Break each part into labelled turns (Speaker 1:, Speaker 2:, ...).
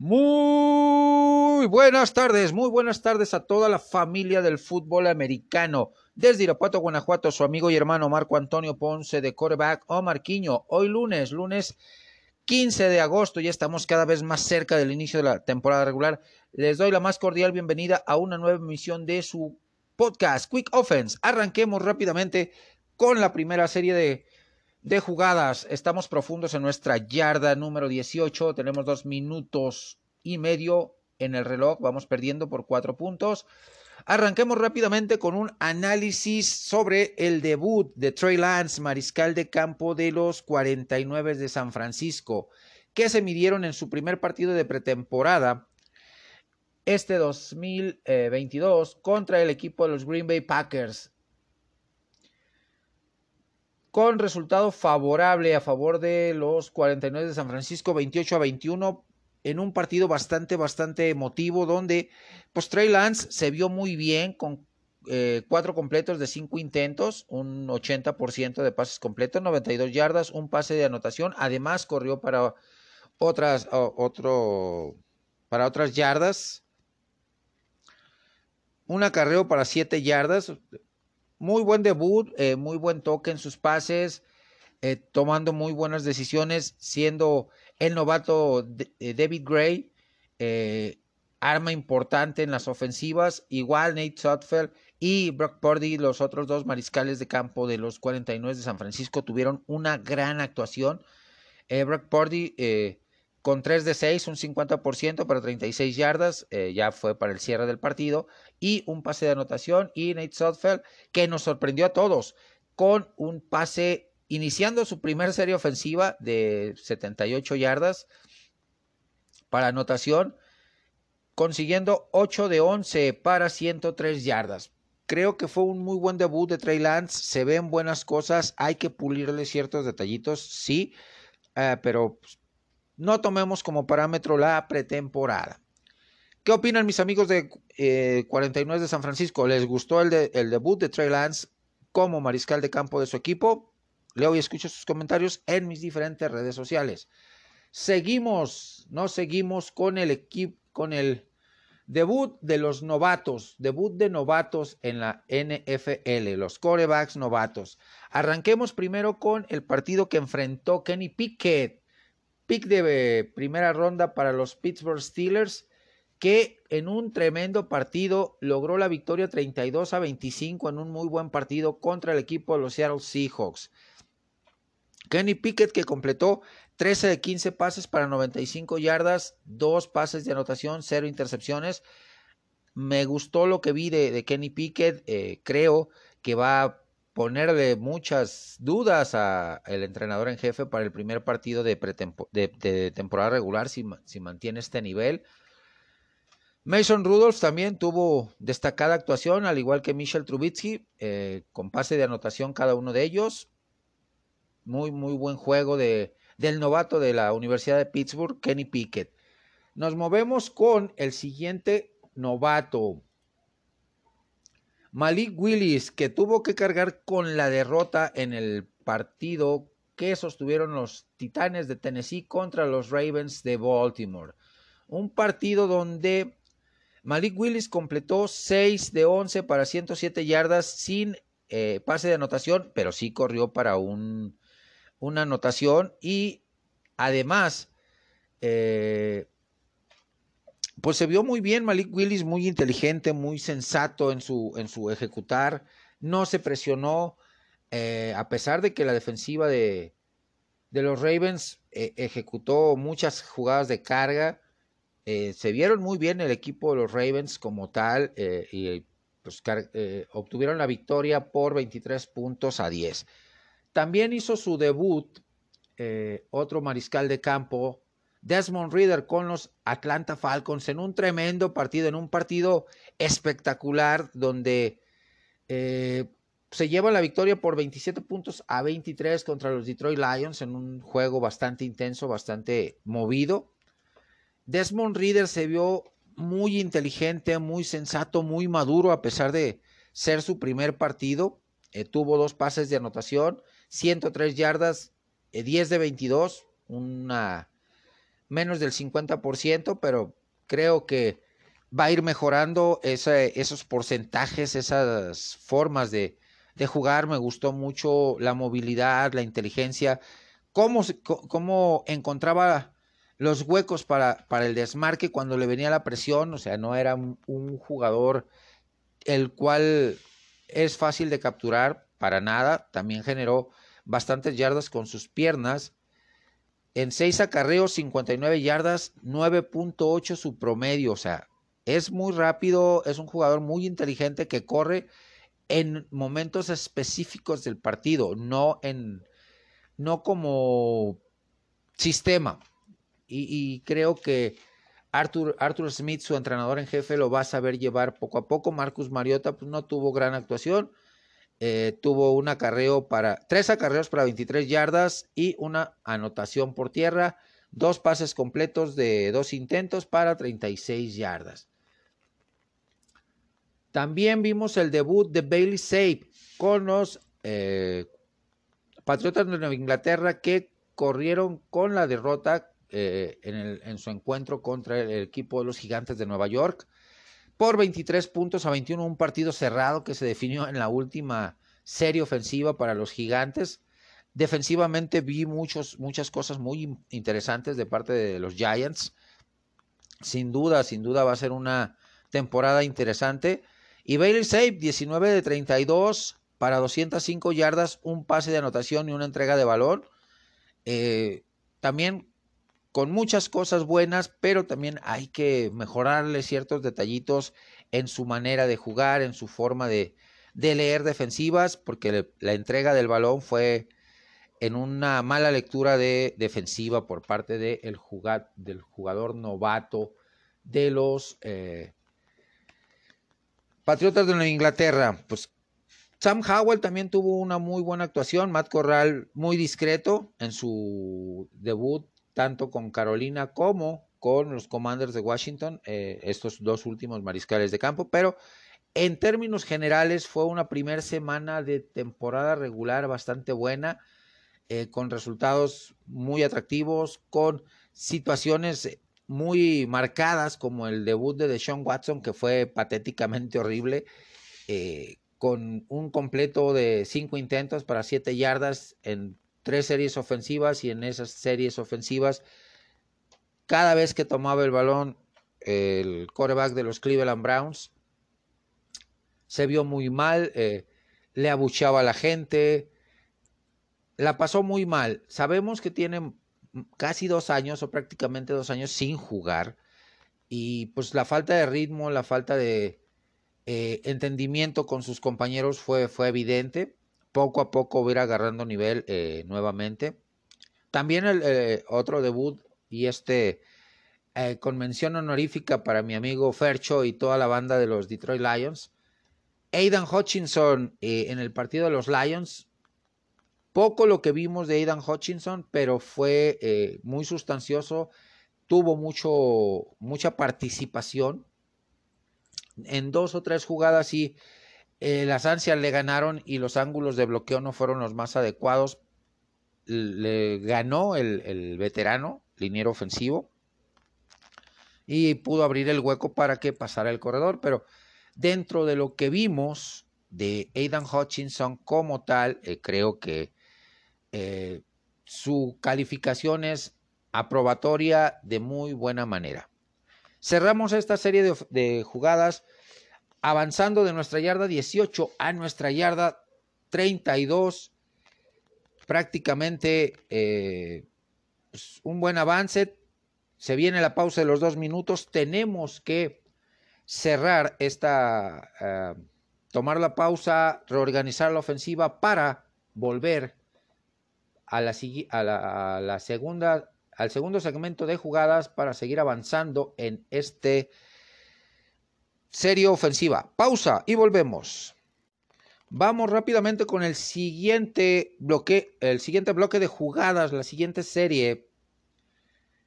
Speaker 1: Muy buenas tardes, muy buenas tardes a toda la familia del fútbol americano. Desde Irapuato, Guanajuato, su amigo y hermano Marco Antonio Ponce de Coreback o Marquiño. Hoy lunes, lunes 15 de agosto, ya estamos cada vez más cerca del inicio de la temporada regular. Les doy la más cordial bienvenida a una nueva emisión de su podcast Quick Offense. Arranquemos rápidamente con la primera serie de de jugadas. Estamos profundos en nuestra yarda número 18. Tenemos dos minutos y medio en el reloj. Vamos perdiendo por cuatro puntos. Arranquemos rápidamente con un análisis sobre el debut de Trey Lance, mariscal de campo de los 49 de San Francisco, que se midieron en su primer partido de pretemporada este 2022 contra el equipo de los Green Bay Packers con resultado favorable a favor de los 49 de San Francisco, 28 a 21, en un partido bastante, bastante emotivo, donde pues Trey Lance se vio muy bien con eh, cuatro completos de cinco intentos, un 80% de pases completos, 92 yardas, un pase de anotación, además corrió para otras, otro, para otras yardas, un acarreo para siete yardas, muy buen debut, eh, muy buen toque en sus pases, eh, tomando muy buenas decisiones, siendo el novato eh, David Gray, arma importante en las ofensivas, igual Nate Sutfeld y Brock Purdy, los otros dos mariscales de campo de los 49 de San Francisco, tuvieron una gran actuación. Brock Purdy con 3 de 6, un 50% para 36 yardas, eh, ya fue para el cierre del partido, y un pase de anotación, y Nate Sudfeld, que nos sorprendió a todos, con un pase iniciando su primer serie ofensiva de 78 yardas para anotación, consiguiendo 8 de 11 para 103 yardas. Creo que fue un muy buen debut de Trey Lance, se ven buenas cosas, hay que pulirle ciertos detallitos, sí, eh, pero pues, no tomemos como parámetro la pretemporada. ¿Qué opinan mis amigos de 49 eh, de San Francisco? ¿Les gustó el, debut de Trey Lance como mariscal de campo de su equipo? Leo y escucho sus comentarios en mis diferentes redes sociales. Seguimos, no seguimos con el con el debut de los novatos, debut de novatos en la NFL, los corebacks novatos. Arranquemos primero con el partido que enfrentó Kenny Pickett pick de primera ronda para los Pittsburgh Steelers, que en un tremendo partido logró la victoria 32 a 25 en un muy buen partido contra el equipo de los Seattle Seahawks. Kenny Pickett que completó 13 de 15 pases para 95 yardas, dos pases de anotación, cero intercepciones. Me gustó lo que vi de, Kenny Pickett. Eh, creo que va ponerle muchas dudas al entrenador en jefe para el primer partido de, de, temporada regular si, si, mantiene este nivel. Mason Rudolph también tuvo destacada actuación, al igual que Michel Trubitsky, eh, con pase de anotación cada uno de ellos. Muy, muy buen juego de, del novato de la Universidad de Pittsburgh, Kenny Pickett. Nos movemos con el siguiente novato, Malik Willis, que tuvo que cargar con la derrota en el partido que sostuvieron los Titanes de Tennessee contra los Ravens de Baltimore. Un partido donde Malik Willis completó 6 de 11 para 107 yardas sin eh, pase de anotación, pero sí corrió para un, una anotación y además eh, pues se vio muy bien Malik Willis, muy inteligente, muy sensato en su, en su ejecutar, no se presionó, eh, a pesar de que la defensiva de, de los Ravens eh, ejecutó muchas jugadas de carga, eh, se vieron muy bien el equipo de los Ravens como tal y pues, obtuvieron la victoria por 23 puntos a 10. También hizo su debut otro mariscal de campo, Desmond Reader con los Atlanta Falcons en un tremendo partido, en un partido espectacular donde eh, se lleva la victoria por 27 puntos a 23 contra los Detroit Lions en un juego bastante intenso, bastante movido. Desmond Reader se vio muy inteligente, muy sensato, muy maduro a pesar de ser su primer partido. Eh, tuvo dos pases de anotación, 103 yardas, 10 eh, de 22, una menos del 50%, pero creo que va a ir mejorando esos porcentajes, esas formas de, jugar. Me gustó mucho la movilidad, la inteligencia, cómo, cómo encontraba los huecos para, para, el desmarque cuando le venía la presión. O sea, no era un jugador el cual es fácil de capturar para nada. También generó bastantes yardas con sus piernas. En seis acarreos, 59 yardas, 9.8 su promedio. O sea, es muy rápido, es un jugador muy inteligente que corre en momentos específicos del partido, no en no como sistema. Y, creo que Arthur, Arthur, Smith, su entrenador en jefe, lo va a saber llevar poco a poco. Marcus Mariota pues, no tuvo gran actuación, eh, tuvo un acarreo para, tres acarreos para 23 yardas y una anotación por tierra, dos pases completos de dos intentos para 36 yardas. También vimos el debut de Bailey Sape con los eh, Patriotas de Nueva Inglaterra que corrieron con la derrota eh, en, en, su encuentro contra el equipo de los Gigantes de Nueva York por 23 puntos a 21, un partido cerrado que se definió en la última serie ofensiva para los gigantes. Defensivamente vi muchos, muchas cosas muy interesantes de parte de los Giants. Sin duda, sin duda va a ser una temporada interesante. Y Bailey Safe, 19 de 32 para 205 yardas, un pase de anotación y una entrega de balón. Eh, también con muchas cosas buenas, pero también hay que mejorarle ciertos detallitos en su manera de jugar, en su forma de, leer defensivas, porque la entrega del balón fue en una mala lectura de defensiva por parte de el del jugador novato de los eh, Patriotas de Inglaterra. Pues Sam Howell también tuvo una muy buena actuación, Matt Corral muy discreto en su debut tanto con Carolina como con los Commanders de Washington, eh, estos dos últimos mariscales de campo, pero en términos generales fue una primera semana de temporada regular bastante buena, eh, con resultados muy atractivos, con situaciones muy marcadas como el debut de Deshaun Watson, que fue patéticamente horrible, eh, con un completo de cinco intentos para siete yardas en tres series ofensivas y en esas series ofensivas, cada vez que tomaba el balón el quarterback de los Cleveland Browns, se vio muy mal, eh, le abucheaba a la gente, la pasó muy mal. Sabemos que tiene casi dos años o prácticamente dos años sin jugar y pues la falta de ritmo, la falta de eh, entendimiento con sus compañeros fue, fue evidente poco a poco va a ir agarrando nivel eh, nuevamente. También el eh, otro debut y este eh, convención honorífica para mi amigo Fercho y toda la banda de los Detroit Lions. Aidan Hutchinson en el partido de los Lions. Poco lo que vimos de Aidan Hutchinson, pero fue muy sustancioso. Tuvo mucho, mucha participación en dos o tres jugadas y eh, las ansias le ganaron y los ángulos de bloqueo no fueron los más adecuados. Le ganó el, veterano, liniero ofensivo, y pudo abrir el hueco para que pasara el corredor. Pero dentro de lo que vimos de Aidan Hutchinson como tal, eh, creo que eh, su calificación es aprobatoria de muy buena manera. Cerramos esta serie de, de jugadas avanzando de nuestra yarda 18 a nuestra yarda 32. Prácticamente eh, pues, un buen avance. Se viene la pausa de los dos minutos. Tenemos que cerrar esta, eh, tomar la pausa, reorganizar la ofensiva para volver a la, a la segunda, al segundo segmento de jugadas para seguir avanzando en este serie ofensiva. Pausa y volvemos. Vamos rápidamente con el siguiente bloque, el siguiente bloque de jugadas, la siguiente serie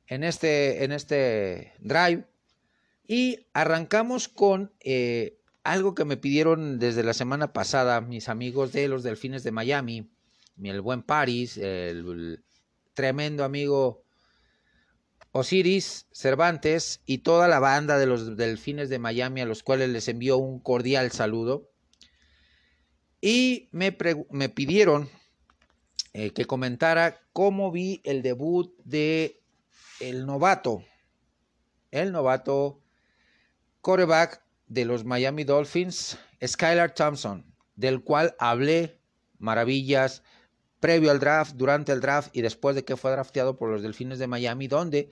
Speaker 1: en este, en este drive. Y arrancamos con eh, algo que me pidieron desde la semana pasada mis amigos de los Delfines de Miami, el buen Paris, el tremendo amigo Osiris, Cervantes y toda la banda de los Delfines de Miami a los cuales les envío un cordial saludo. Y me, me pidieron eh, que comentara cómo vi el debut de el novato, el novato quarterback de los Miami Dolphins, Skylar Thompson, del cual hablé maravillas previo al draft, durante el draft y después de que fue drafteado por los Delfines de Miami, donde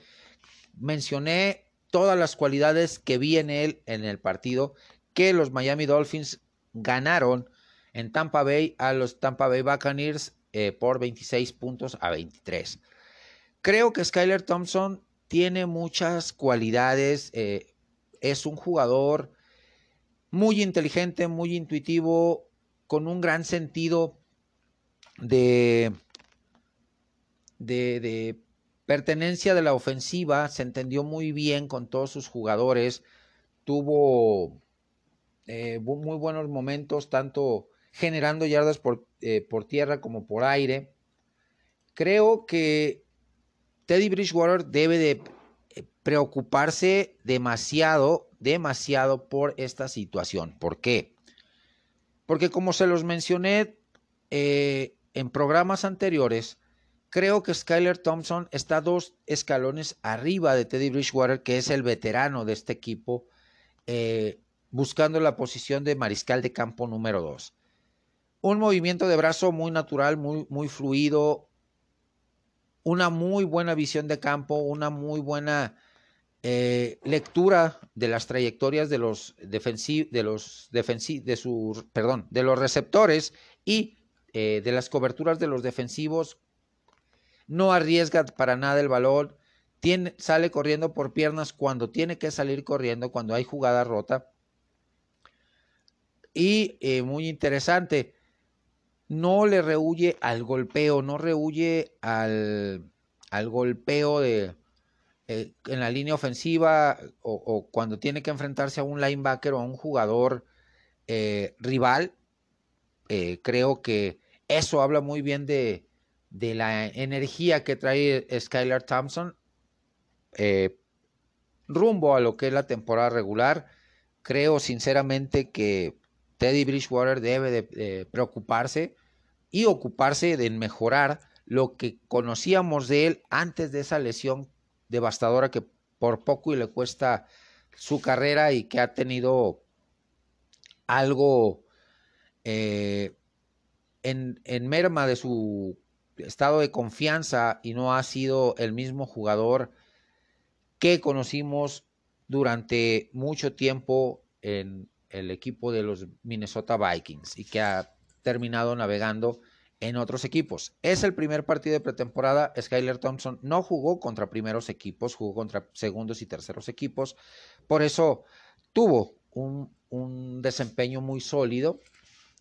Speaker 1: mencioné todas las cualidades que vi en él en el partido que los Miami Dolphins ganaron en Tampa Bay a los Tampa Bay Buccaneers eh, por 26 puntos a 23. Creo que Skyler Thompson tiene muchas cualidades, eh, es un jugador muy inteligente, muy intuitivo, con un gran sentido de, de, pertenencia de la ofensiva, se entendió muy bien con todos sus jugadores, tuvo eh, muy buenos momentos, tanto generando yardas por, eh, por, tierra como por aire. Creo que Teddy Bridgewater debe de eh, preocuparse demasiado, demasiado por esta situación. ¿Por qué? Porque como se los mencioné eh, en programas anteriores, creo que Skyler Thompson está dos escalones arriba de Teddy Bridgewater, que es el veterano de este equipo, buscando la posición de mariscal de campo número 2 un movimiento de brazo muy natural, muy, muy fluido, una muy buena visión de campo, una muy buena eh, lectura de las trayectorias de los defensivos, de los de sus, perdón, de los receptores y eh, de las coberturas de los defensivos. No arriesga para nada el balón, tiene, sale corriendo por piernas cuando tiene que salir corriendo, cuando hay jugada rota. Y eh, muy interesante, no le rehuye al golpeo, no rehuye al, al golpeo de, eh, en la línea ofensiva o, cuando tiene que enfrentarse a un linebacker o a un jugador rival. Eh, creo que eso habla muy bien de, de la energía que trae Skylar Thompson rumbo a lo que es la temporada regular. Creo sinceramente que Teddy Bridgewater debe de, preocuparse y ocuparse de mejorar lo que conocíamos de él antes de esa lesión devastadora que por poco le cuesta su carrera y que ha tenido algo eh, en, en merma de su estado de confianza y no ha sido el mismo jugador que conocimos durante mucho tiempo en el equipo de los Minnesota Vikings y que ha terminado navegando en otros equipos. Es el primer partido de pretemporada. Skyler Thompson no jugó contra primeros equipos, jugó contra segundos y terceros equipos. Por eso tuvo un, un desempeño muy sólido.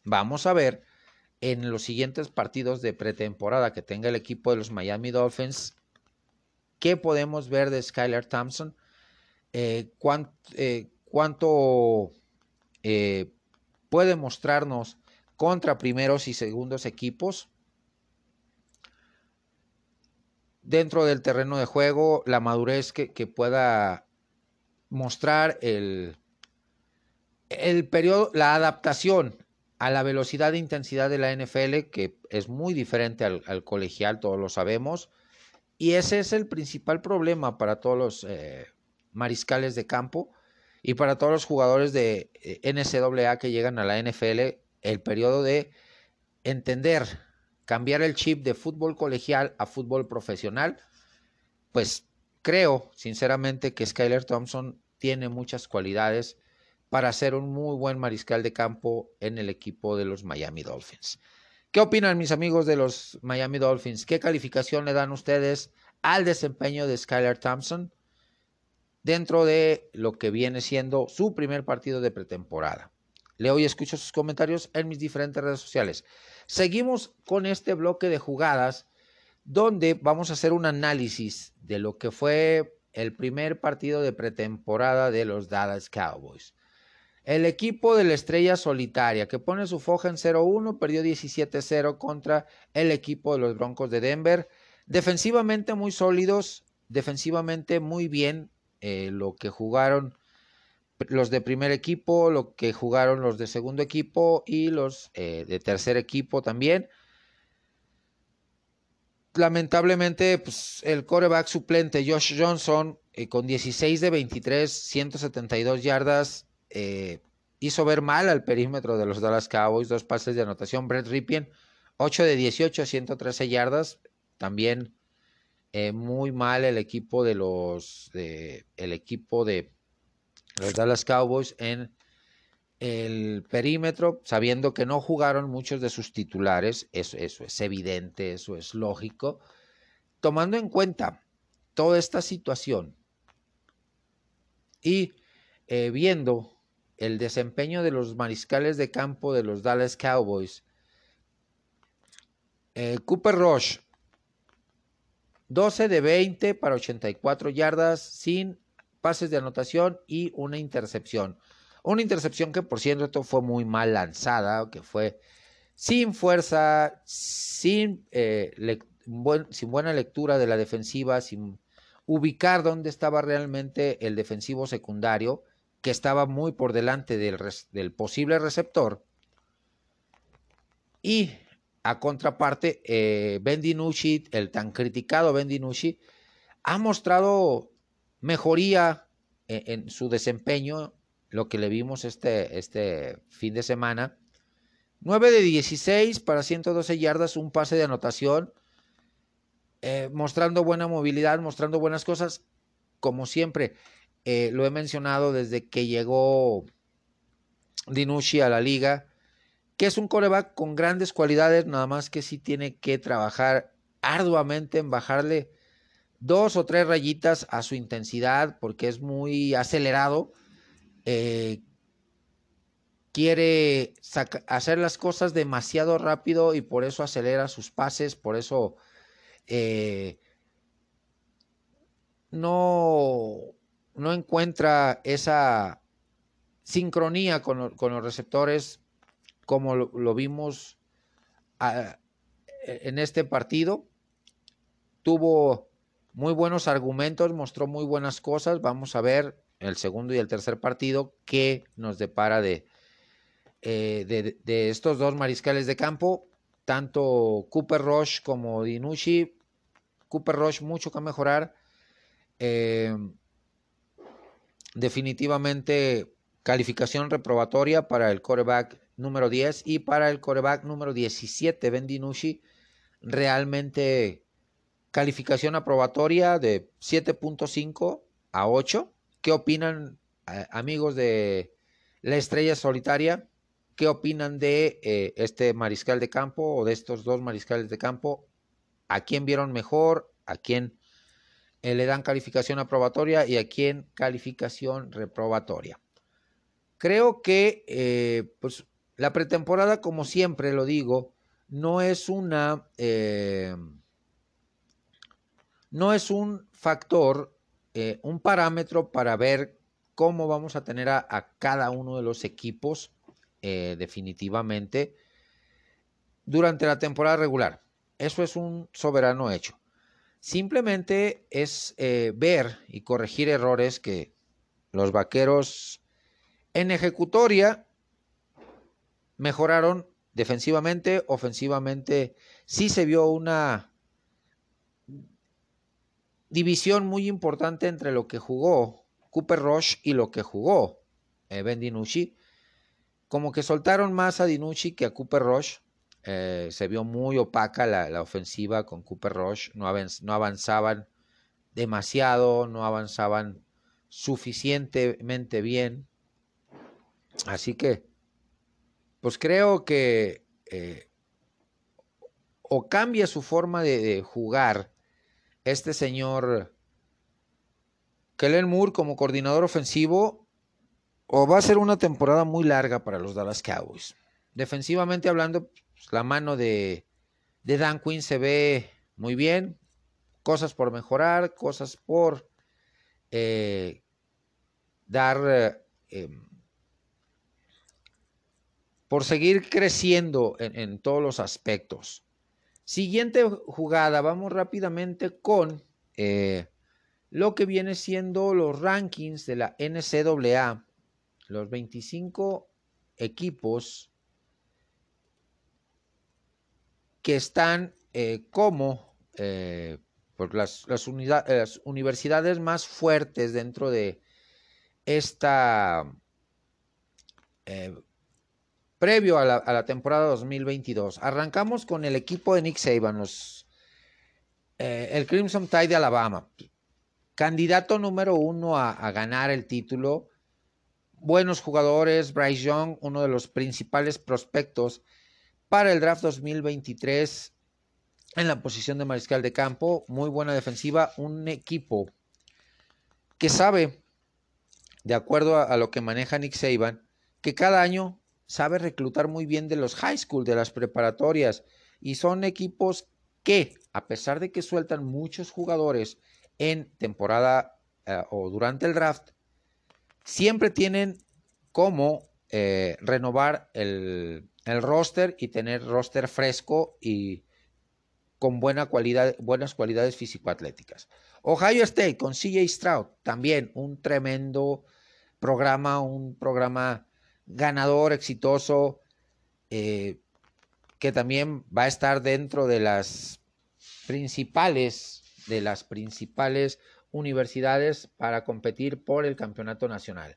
Speaker 1: Vamos a ver en los siguientes partidos de pretemporada que tenga el equipo de los Miami Dolphins, ¿qué podemos ver de Skyler Thompson? Eh, eh, ¿Cuánto eh, puede mostrarnos contra primeros y segundos equipos. Dentro del terreno de juego, la madurez que, pueda mostrar el, el periodo, la adaptación a la velocidad e intensidad de la NFL, que es muy diferente al, colegial, todos lo sabemos. Y ese es el principal problema para todos los eh, mariscales de campo y para todos los jugadores de eh, NCAA que llegan a la NFL el periodo de entender, cambiar el chip de fútbol colegial a fútbol profesional, pues creo sinceramente que Skyler Thompson tiene muchas cualidades para ser un muy buen mariscal de campo en el equipo de los Miami Dolphins. ¿Qué opinan mis amigos de los Miami Dolphins? ¿Qué calificación le dan ustedes al desempeño de Skyler Thompson dentro de lo que viene siendo su primer partido de pretemporada? Leo y escucho sus comentarios en mis diferentes redes sociales. Seguimos con este bloque de jugadas donde vamos a hacer un análisis de lo que fue el primer partido de pretemporada de los Dallas Cowboys. El equipo de la estrella solitaria que pone su foja en 0-1 perdió 17-0 contra el equipo de los Broncos de Denver. Defensivamente muy sólidos, defensivamente muy bien eh, lo que jugaron los de primer equipo, lo que jugaron los de segundo equipo y los eh, de tercer equipo también. Lamentablemente, pues, el coreback suplente Josh Johnson, eh, con 16 de 23, 172 yardas, hizo ver mal al perímetro de los Dallas Cowboys, dos pases de anotación. Brett Ripien, 8 de 18, 113 yardas, también eh, muy mal el equipo de los el equipo de los Dallas Cowboys en el perímetro, sabiendo que no jugaron muchos de sus titulares, eso, eso es evidente, eso es lógico, tomando en cuenta toda esta situación y eh, viendo el desempeño de los mariscales de campo de los Dallas Cowboys, eh, Cooper Rush 12 de 20 para 84 yardas sin pases de anotación y una intercepción. Una intercepción que por cierto fue muy mal lanzada, que fue sin fuerza, eh, sin buena lectura de la defensiva, sin ubicar dónde estaba realmente el defensivo secundario, que estaba muy por delante del, posible receptor. Y a contraparte, eh, Ben DiNucci, el tan criticado Ben DiNucci, ha mostrado mejoría en, su desempeño, lo que le vimos este, este fin de semana. 9 de 16 para 112 yardas, un pase de anotación, eh, mostrando buena movilidad, mostrando buenas cosas, como siempre. Eh, lo he mencionado desde que llegó Dinucci a la liga que es un coreback con grandes cualidades, nada más que sí tiene que trabajar arduamente en bajarle dos o tres rayitas a su intensidad porque es muy acelerado. Eh, quiere hacer las cosas demasiado rápido y por eso acelera sus pases, por eso eh, no, no encuentra esa sincronía con, los receptores como lo, vimos e, en este partido. Tuvo muy buenos argumentos, mostró muy buenas cosas. Vamos a ver el segundo y el tercer partido qué nos depara de, eh, de, estos dos mariscales de campo, tanto Cooper Rush como Dinucci. Cooper Rush mucho que mejorar. Eh, definitivamente calificación reprobatoria para el quarterback número 10 y para el coreback número 17, Ben realmente calificación aprobatoria de 7.5 a 8. ¿Qué opinan eh, amigos de la estrella solitaria? ¿Qué opinan de eh, este mariscal de campo o de estos dos mariscales de campo? ¿A quién vieron mejor? ¿A quién eh, le dan calificación aprobatoria y a quién calificación reprobatoria? Creo que pues la pretemporada, como siempre lo digo, no es una. Eh, no es un factor, eh, un parámetro para ver cómo vamos a tener a, cada uno de los equipos eh, definitivamente durante la temporada regular. Eso es un soberano hecho. Simplemente es ver y corregir errores que los vaqueros en ejecutoria mejoraron defensivamente, ofensivamente. Sí se vio una división muy importante entre lo que jugó Cooper Rush y lo que jugó eh, Ben DiNucci. Como que soltaron más a DiNucci que a Cooper Rush. Eh, se vio muy opaca la, ofensiva con Cooper Rush. No, no avanzaban demasiado, no avanzaban suficientemente bien. Así que pues creo que eh, o cambia su forma de, jugar este señor Kellen Moore como coordinador ofensivo o va a ser una temporada muy larga para los Dallas Cowboys. Defensivamente hablando, pues, la mano de, Dan Quinn se ve muy bien, cosas por mejorar, cosas por eh, dar eh, em, por seguir creciendo en, todos los aspectos. Siguiente jugada, vamos rápidamente con eh, lo que viene siendo los rankings de la NCAA, los 25 equipos que están eh, como eh, por las, universidades más fuertes dentro de esta, eh, previo a la, temporada 2022. Arrancamos con el equipo de Nick Saban, los, el Crimson Tide de Alabama, candidato número uno a ganar el título buenos jugadores, Bryce Young, uno de los principales prospectos para el draft 2023 en la posición de mariscal de campo, muy buena defensiva, un equipo que sabe, de acuerdo a, lo que maneja Nick Saban, que cada año sabe reclutar muy bien de los high school, de las preparatorias, y son equipos que, a pesar de que sueltan muchos jugadores en temporada eh, o durante el draft, siempre tienen cómo eh, renovar el, roster y tener roster fresco y con buena cualidad, buenas cualidades físico-atléticas. Ohio State con CJ Stroud, también un tremendo programa, un programa ganador, exitoso, eh, que también va a estar dentro de las principales, de las principales universidades para competir por el campeonato nacional.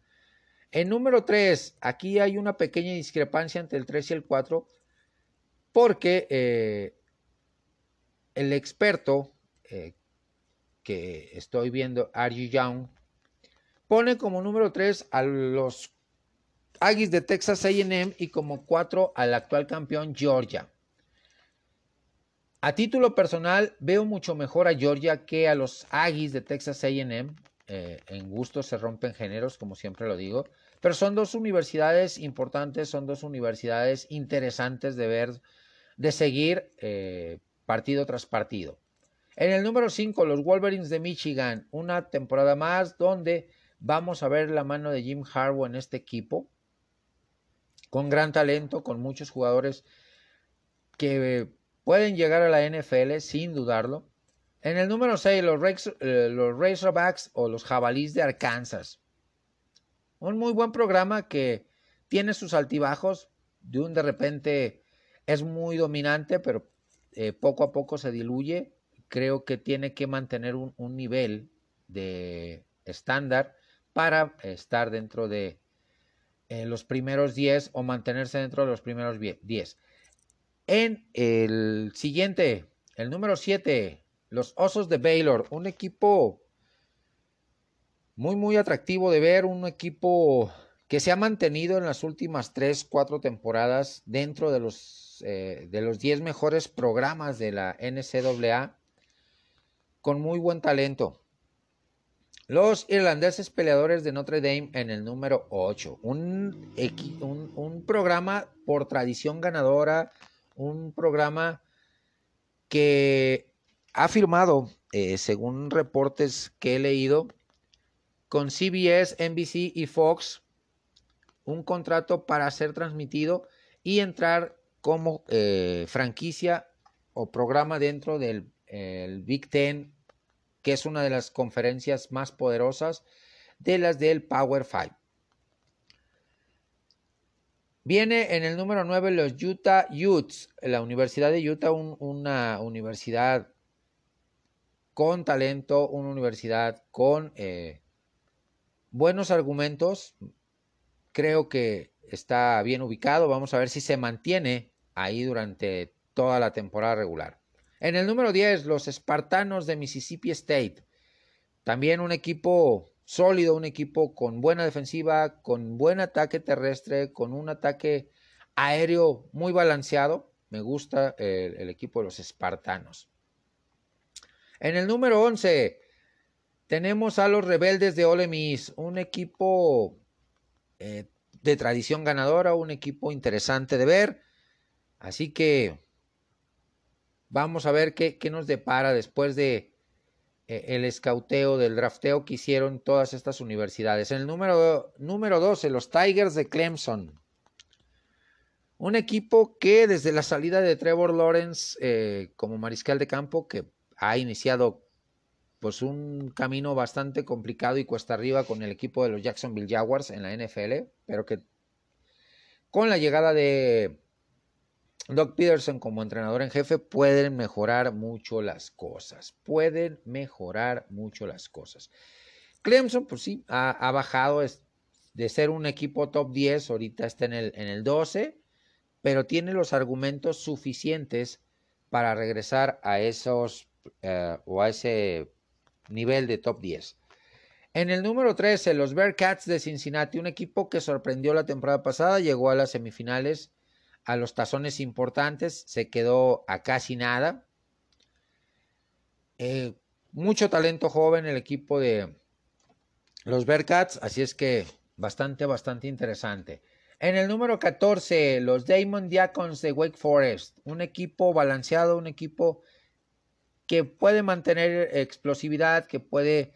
Speaker 1: En número 3, aquí hay una pequeña discrepancia entre el 3 y el 4, porque eh, el experto eh, que estoy viendo, Archie Young, pone como número 3 a los Aggies de Texas AM y como 4 al actual campeón Georgia. A título personal, veo mucho mejor a Georgia que a los Aggies de Texas AM. Eh, en gusto se rompen géneros, como siempre lo digo. Pero son dos universidades importantes, son dos universidades interesantes de ver, de seguir eh, partido tras partido. En el número 5, los Wolverines de Michigan, una temporada más donde vamos a ver la mano de Jim Harbaugh en este equipo, con gran talento, con muchos jugadores que pueden llegar a la NFL sin dudarlo. En el número 6, los, eh, los Razorbacks o los Jabalís de Arkansas. Un muy buen programa que tiene sus altibajos. De un de repente es muy dominante, pero eh, poco a poco se diluye. Creo que tiene que mantener un, nivel de estándar para estar dentro de eh, los primeros 10 o mantenerse dentro de los primeros 10. En el siguiente, el número 7, los Osos de Baylor, un equipo muy, muy atractivo de ver, un equipo que se ha mantenido en las últimas 3, 4 temporadas dentro de los, eh, de los 10 mejores programas de la NCAA, con muy buen talento. Los irlandeses peleadores de Notre Dame en el número 8, un, un, un programa por tradición ganadora, un programa que ha firmado, eh, según reportes que he leído, con CBS, NBC y Fox, un contrato para ser transmitido y entrar como eh, franquicia o programa dentro del Big Ten, que es una de las conferencias más poderosas de las del Power Five. Viene en el número 9 los Utah Utes, la Universidad de Utah, una universidad con talento, una universidad con eh, buenos argumentos. Creo que está bien ubicado. Vamos a ver si se mantiene ahí durante toda la temporada regular. En el número 10, los Espartanos de Mississippi State. También un equipo sólido, un equipo con buena defensiva, con buen ataque terrestre, con un ataque aéreo muy balanceado. Me gusta el, equipo de los espartanos. En el número 11 tenemos a los rebeldes de Ole Miss, un equipo eh, de tradición ganadora, un equipo interesante de ver. Así que vamos a ver qué, nos depara después de eh, el escauteo del drafteo que hicieron todas estas universidades. En el número, número 12, los Tigers de Clemson. Un equipo que desde la salida de Trevor Lawrence eh, como mariscal de campo, que ha iniciado pues un camino bastante complicado y cuesta arriba con el equipo de los Jacksonville Jaguars en la NFL, pero que con la llegada de Doug Peterson como entrenador en jefe pueden mejorar mucho las cosas, pueden mejorar mucho las cosas. Clemson, pues sí, ha, bajado de ser un equipo top 10, ahorita está en el, en el 12, pero tiene los argumentos suficientes para regresar a esos eh, o a ese nivel de top 10. En el número 13, los Bearcats de Cincinnati, un equipo que sorprendió la temporada pasada, llegó a las semifinales, a los tazones importantes, se quedó a casi nada. Eh, mucho talento joven el equipo de los Bearcats, así es que bastante, bastante interesante. En el número 14, los Damon Diacons de Wake Forest, un equipo balanceado, un equipo que puede mantener explosividad, que puede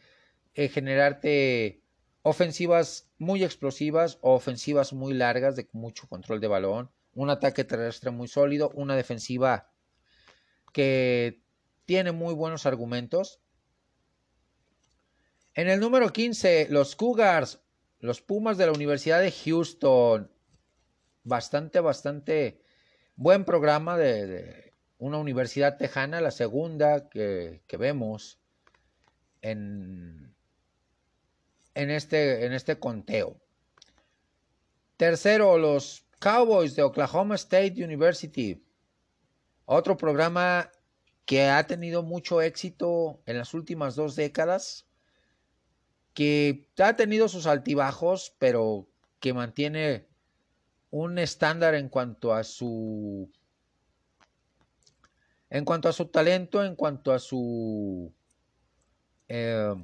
Speaker 1: eh, generarte ofensivas muy explosivas o ofensivas muy largas de mucho control de balón, un ataque terrestre muy sólido, una defensiva que tiene muy buenos argumentos. En el número 15, los Cougars, los Pumas de la Universidad de Houston. Bastante, bastante buen programa de, una universidad tejana, la segunda que, vemos en, en, este, en este conteo. Tercero, los Cowboys de Oklahoma State University. Otro programa que ha tenido mucho éxito en las últimas dos décadas, que ha tenido sus altibajos, pero que mantiene un estándar en cuanto a su en cuanto a su talento, en cuanto a su eh,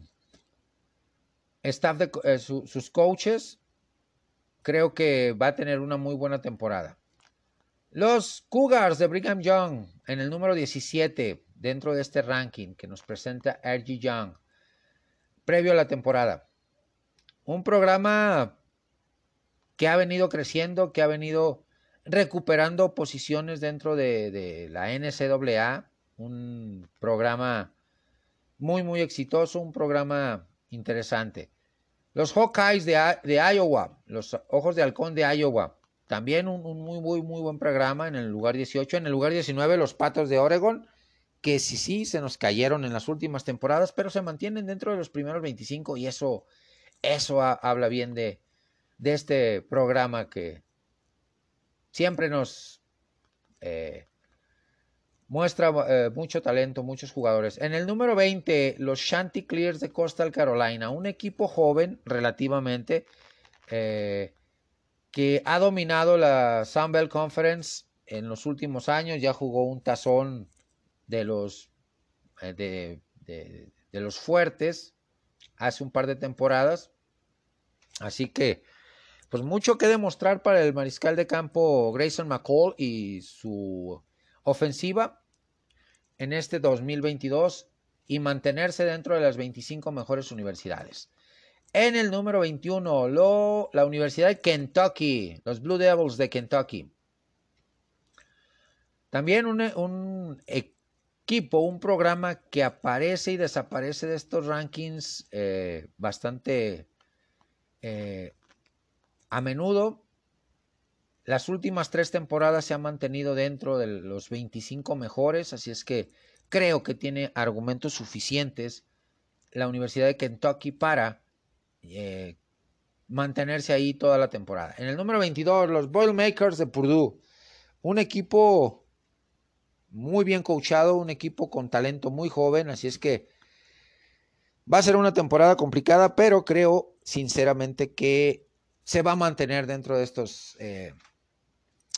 Speaker 1: staff de eh, sus coaches, creo que va a tener una muy buena temporada. Los Cougars de Brigham Young en el número 17 dentro de este ranking que nos presenta R.G. Young previo a la temporada. Un programa que ha venido creciendo, que ha venido recuperando posiciones dentro de, la NCAA, un programa muy, muy exitoso, un programa interesante. Los Hawkeyes de, Iowa, los Ojos de Halcón de Iowa, también un, muy, muy, muy buen programa en el lugar 18. En el lugar 19, los Patos de Oregon, que sí, sí, se nos cayeron en las últimas temporadas, pero se mantienen dentro de los primeros 25 y eso, eso habla bien de, de este programa que, siempre nos eh, muestra eh, mucho talento, muchos jugadores. En el número 20, los Chanticleers de Coastal Carolina, un equipo joven relativamente eh, que ha dominado la Sun Belt Conference en los últimos años, ya jugó un tazón de los, de los fuertes hace un par de temporadas. Así que pues mucho que demostrar para el mariscal de campo Grayson McCall y su ofensiva en este 2022 y mantenerse dentro de las 25 mejores universidades. En el número 21, lo, la Universidad de Kentucky, los Blue Devils de Kentucky. También un, equipo, un programa que aparece y desaparece de estos rankings eh, bastante eh, a menudo, las últimas tres temporadas se han mantenido dentro de los 25 mejores, así es que creo que tiene argumentos suficientes la Universidad de Kentucky para eh, mantenerse ahí toda la temporada. En el número 22, los Boilermakers de Purdue, un equipo muy bien coachado, un equipo con talento muy joven, así es que va a ser una temporada complicada, pero creo sinceramente que se va a mantener dentro de estos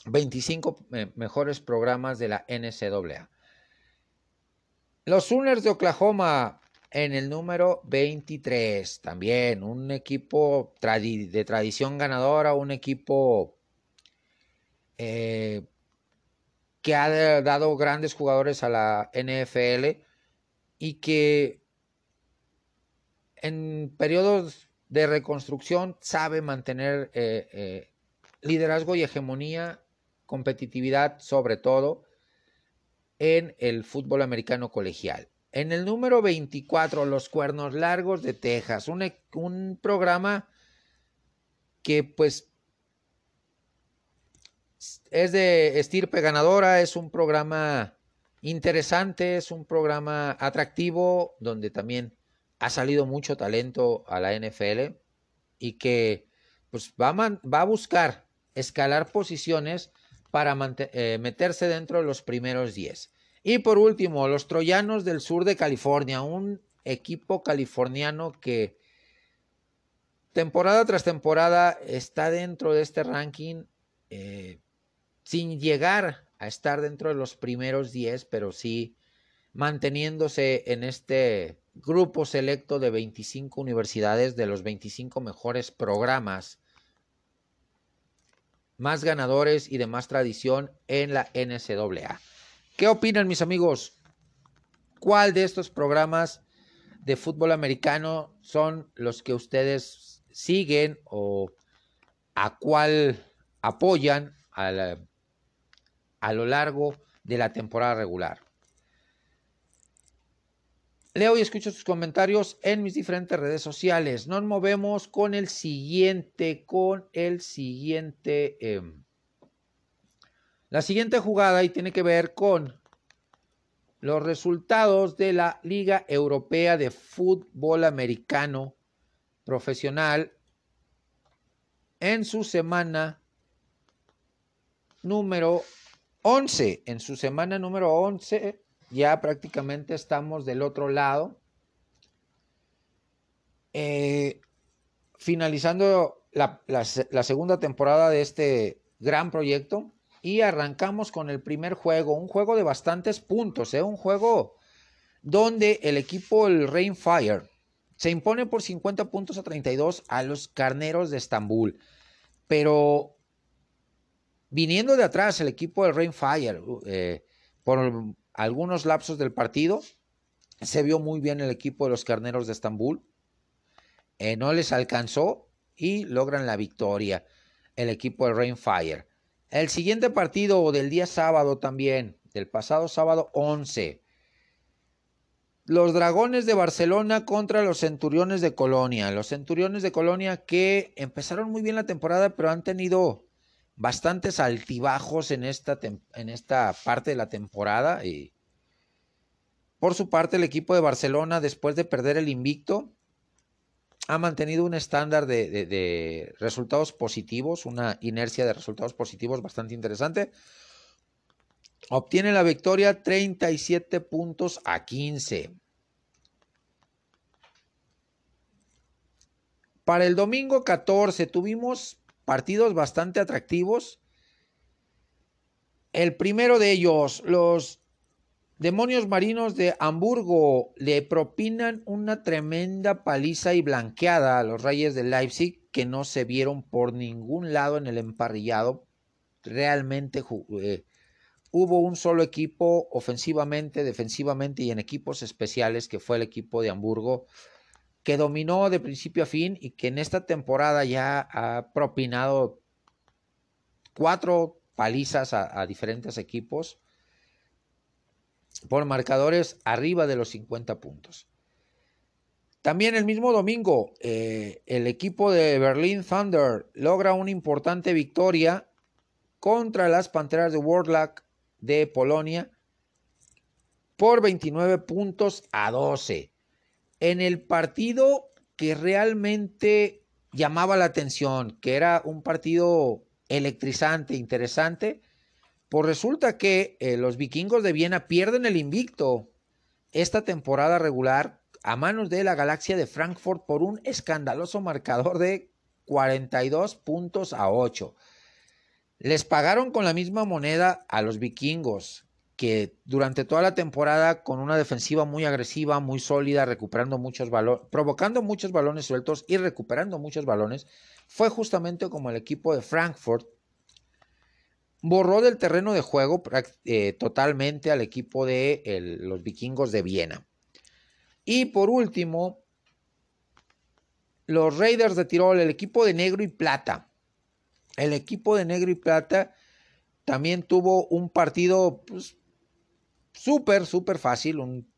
Speaker 1: 25 eh, mejores programas de la NCAA. Los Sooners de Oklahoma en el número 23, también un equipo de tradición ganadora, un equipo eh, que ha dado grandes jugadores a la NFL y que en periodos de reconstrucción sabe mantener eh, eh, liderazgo y hegemonía, competitividad sobre todo en el fútbol americano colegial. En el número 24, Los Cuernos Largos de Texas, un, un programa que pues es de estirpe ganadora, es un programa interesante, es un programa atractivo, donde también ha salido mucho talento a la NFL y que pues va a, va a buscar escalar posiciones para eh, meterse dentro de los primeros 10. Y por último, los Troyanos del sur de California, un equipo californiano que temporada tras temporada está dentro de este ranking eh, sin llegar a estar dentro de los primeros 10, pero sí manteniéndose en este grupo selecto de 25 universidades de los 25 mejores programas más ganadores y de más tradición en la NCAA. ¿Qué opinan mis amigos? ¿Cuál de estos programas de fútbol americano son los que ustedes siguen o a cuál apoyan a, a lo largo de la temporada regular? Leo y escucho sus comentarios en mis diferentes redes sociales. Nos movemos con el siguiente, con el siguiente, em, la siguiente jugada y tiene que ver con los resultados de la Liga Europea de Fútbol Americano Profesional en su semana número 11. En su semana número 11 ya prácticamente estamos del otro lado. Eh, finalizando la, segunda temporada de este gran proyecto y arrancamos con el primer juego, un juego de bastantes puntos, ¿eh? un juego donde el equipo, el Rainfire, se impone por 50 puntos a 32 a los Carneros de Estambul. Pero viniendo de atrás el equipo del Rainfire, eh, por algunos lapsos del partido. Se vio muy bien el equipo de los Carneros de Estambul. Eh, no les alcanzó y logran la victoria el equipo de Rainfire. El siguiente partido del día sábado también, del pasado sábado 11. Los Dragones de Barcelona contra los Centuriones de Colonia. Los Centuriones de Colonia que empezaron muy bien la temporada, pero han tenido bastantes altibajos en esta, en esta parte de la temporada. Y por su parte, el equipo de Barcelona, después de perder el invicto, ha mantenido un estándar de, de resultados positivos, una inercia de resultados positivos bastante interesante. Obtiene la victoria 37 puntos a 15. Para el domingo 14 tuvimos partidos bastante atractivos. El primero de ellos, los demonios marinos de Hamburgo le propinan una tremenda paliza y blanqueada a los Reyes de Leipzig que no se vieron por ningún lado en el emparrillado. Realmente eh, hubo un solo equipo ofensivamente, defensivamente y en equipos especiales que fue el equipo de Hamburgo que dominó de principio a fin y que en esta temporada ya ha propinado cuatro palizas a, diferentes equipos por marcadores arriba de los 50 puntos. También el mismo domingo, eh, el equipo de Berlin Thunder logra una importante victoria contra las Panteras de Warlock de Polonia por 29 puntos a 12 en el partido que realmente llamaba la atención, que era un partido electrizante, interesante, pues resulta que eh, los vikingos de Viena pierden el invicto esta temporada regular a manos de la galaxia de Frankfurt por un escandaloso marcador de 42 puntos a 8. Les pagaron con la misma moneda a los vikingos, que durante toda la temporada con una defensiva muy agresiva, muy sólida, recuperando muchos balones, provocando muchos balones sueltos y recuperando muchos balones, fue justamente como el equipo de Frankfurt borró del terreno de juego eh, totalmente al equipo de los vikingos de Viena. Y por último, los Raiders de Tirol, el equipo de negro y plata. El equipo de negro y plata también tuvo un partido pues, súper, súper fácil, un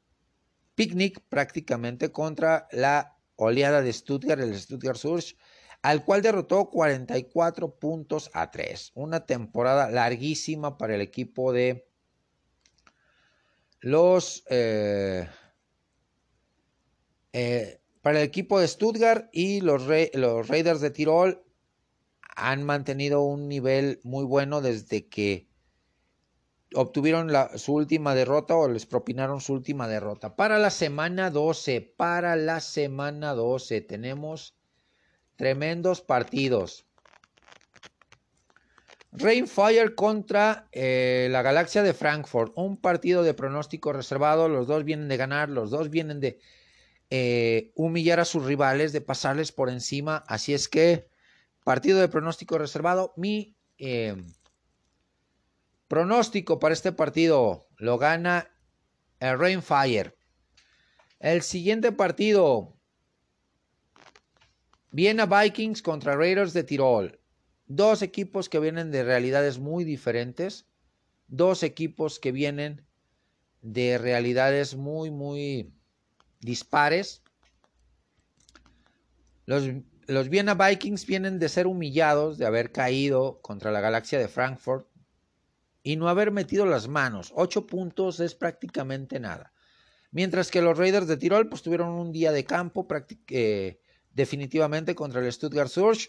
Speaker 1: picnic prácticamente contra la oleada de Stuttgart, el Stuttgart Surge, al cual derrotó 44 puntos a 3. Una temporada larguísima para el equipo de los... Eh, eh, para el equipo de Stuttgart y los, los Raiders de Tirol han mantenido un nivel muy bueno desde que obtuvieron su última derrota o les propinaron su última derrota. Para la semana 12, para la semana 12 tenemos tremendos partidos. Rainfire contra eh, la Galaxia de Frankfurt. Un partido de pronóstico reservado. Los dos vienen de ganar, los dos vienen de eh, humillar a sus rivales, de pasarles por encima. Así es que, partido de pronóstico reservado. Mi eh, pronóstico para este partido lo gana el Rainfire. El siguiente partido. Viena Vikings contra Raiders de Tirol. Dos equipos que vienen de realidades muy diferentes. Dos equipos que vienen de realidades muy, muy dispares. Los, los Vienna Vikings vienen de ser humillados, de haber caído contra la galaxia de Frankfurt y no haber metido las manos. Ocho puntos es prácticamente nada. Mientras que los Raiders de Tirol pues tuvieron un día de campo eh, definitivamente contra el Stuttgart Surge.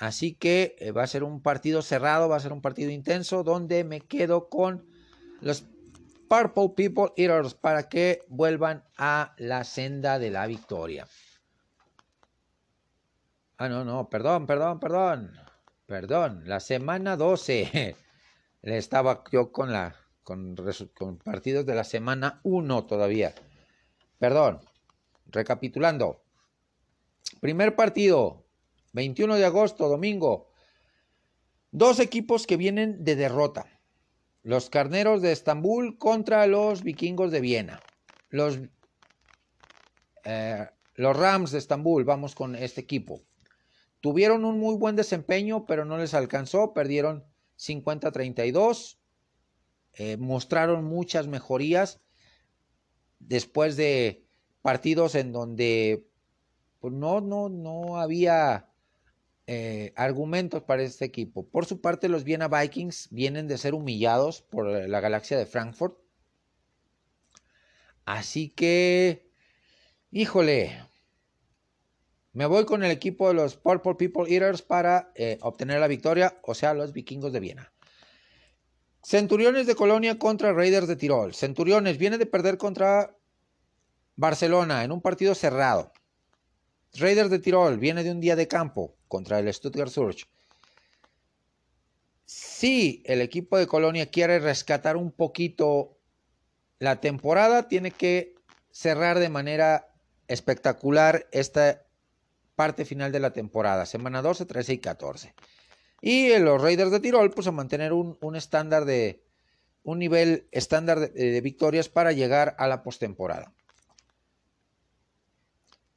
Speaker 1: Así que eh, va a ser un partido cerrado, va a ser un partido intenso donde me quedo con los Purple People Eaters para que vuelvan a la senda de la victoria. Ah, no, no, perdón, perdón, perdón. Perdón, la semana 12. Estaba yo con la con, partidos de la semana 1 todavía. Perdón. Recapitulando. Primer partido, 21 de agosto, domingo. Dos equipos que vienen de derrota. Los carneros de Estambul contra los vikingos de Viena. Los, eh, los Rams de Estambul, vamos con este equipo. Tuvieron un muy buen desempeño, pero no les alcanzó. Perdieron 50-32. Eh, mostraron muchas mejorías después de partidos en donde pues, no, no, no había eh, argumentos para este equipo. Por su parte, los Viena Vikings vienen de ser humillados por la galaxia de Frankfurt. Así que, híjole, me voy con el equipo de los Purple People Eaters para eh, obtener la victoria, o sea, los vikingos de Viena. Centuriones de Colonia contra Raiders de Tirol. Centuriones viene de perder contra Barcelona en un partido cerrado. Raiders de Tirol viene de un día de campo contra el Stuttgart Surge. Si el equipo de Colonia quiere rescatar un poquito la temporada, tiene que cerrar de manera espectacular esta parte final de la temporada, semana 12, 13 y 14. Y los Raiders de Tirol, pues a mantener un, estándar de, un nivel estándar de, victorias para llegar a la postemporada.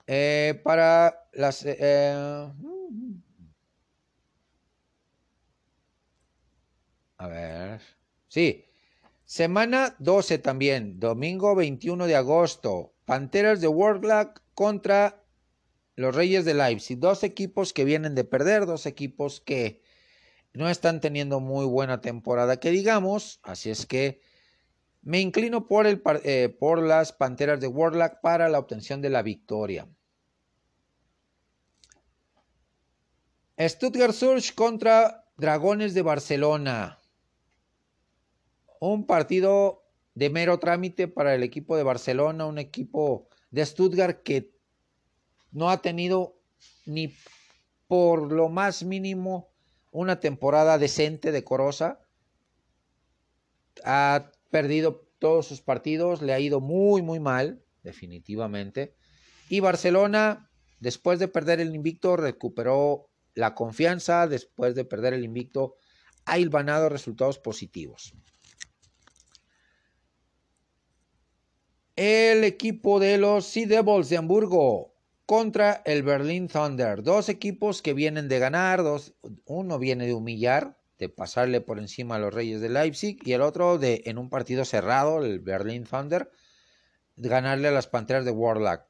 Speaker 1: Eh, para las... Eh, eh, a ver. Sí. Semana 12 también. Domingo 21 de agosto. Panteras de Warlock contra los Reyes de Leipzig. Dos equipos que vienen de perder. Dos equipos que no están teniendo muy buena temporada que digamos. Así es que me inclino por, el, por las Panteras de Warlock para la obtención de la victoria. Stuttgart Surge contra Dragones de Barcelona. Un partido de mero trámite para el equipo de Barcelona, un equipo de Stuttgart que no ha tenido ni por lo más mínimo una temporada decente, decorosa. Ha perdido todos sus partidos, le ha ido muy, muy mal, definitivamente. Y Barcelona, después de perder el invicto, recuperó la confianza después de perder el invicto ha hilvanado resultados positivos. El equipo de los Sea Devils de Hamburgo contra el Berlin Thunder. Dos equipos que vienen de ganar, dos, uno viene de humillar, de pasarle por encima a los Reyes de Leipzig, y el otro de en un partido cerrado, el Berlin Thunder, ganarle a las Panteras de Warlock.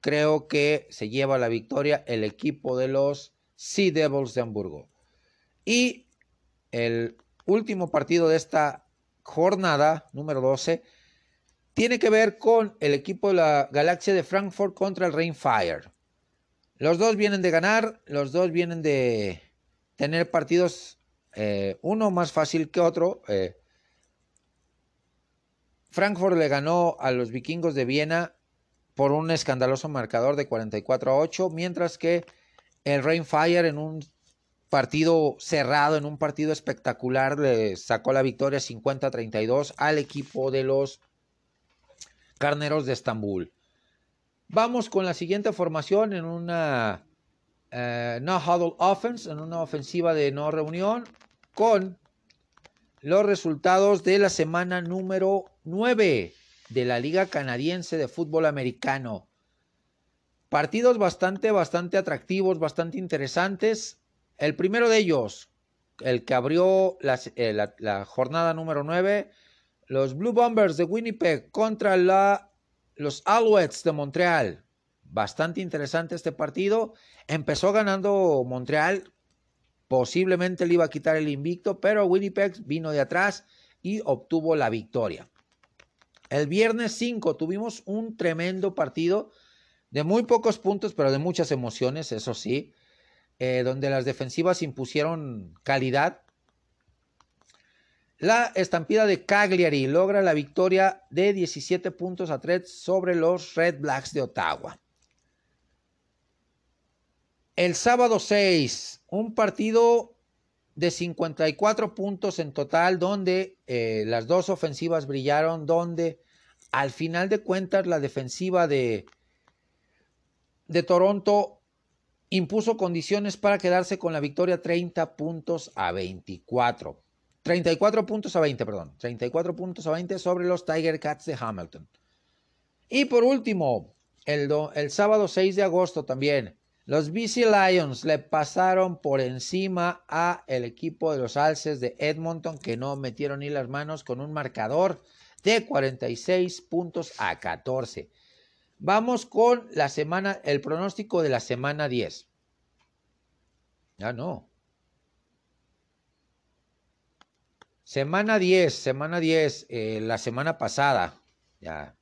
Speaker 1: Creo que se lleva la victoria el equipo de los Sea Devils de Hamburgo. Y el último partido de esta jornada, número 12, tiene que ver con el equipo de la Galaxia de Frankfurt contra el Rainfire. Los dos vienen de ganar, los dos vienen de tener partidos, eh, uno más fácil que otro. Eh, Frankfurt le ganó a los vikingos de Viena por un escandaloso marcador de 44 a 8, mientras que el Rainfire en un partido cerrado, en un partido espectacular, le sacó la victoria 50 a 32 al equipo de los Carneros de Estambul. Vamos con la siguiente formación en una eh, no huddle offense, en una ofensiva de no reunión, con los resultados de la semana número 9 de la Liga Canadiense de Fútbol Americano. Partidos bastante, bastante atractivos, bastante interesantes. El primero de ellos, el que abrió eh, la, jornada número 9, los Blue Bombers de Winnipeg contra los Alouettes de Montreal. Bastante interesante este partido. Empezó ganando Montreal Posiblemente le iba a quitar el invicto, pero Winnipeg vino de atrás y obtuvo la victoria. El viernes 5 tuvimos un tremendo partido de muy pocos puntos, pero de muchas emociones, eso sí, eh, donde las defensivas impusieron calidad. La estampida de Cagliari logra la victoria de 17 puntos a 3 sobre los Red Blacks de Ottawa. El sábado 6, un partido de 54 puntos en total, donde eh, las dos ofensivas brillaron, donde al final de cuentas la defensiva de, de Toronto impuso condiciones para quedarse con la victoria 30 puntos a 24. 34 puntos a 20, perdón. 34 puntos a 20 sobre los Tiger Cats de Hamilton. Y por último, el, el sábado 6 de agosto también, los BC Lions le pasaron por encima a el equipo de los Alces de Edmonton que no metieron ni las manos con un marcador de 46 puntos a 14. Vamos con la semana, el pronóstico de la semana 10. Ya no. Semana 10, semana 10, eh, la semana pasada. Ya,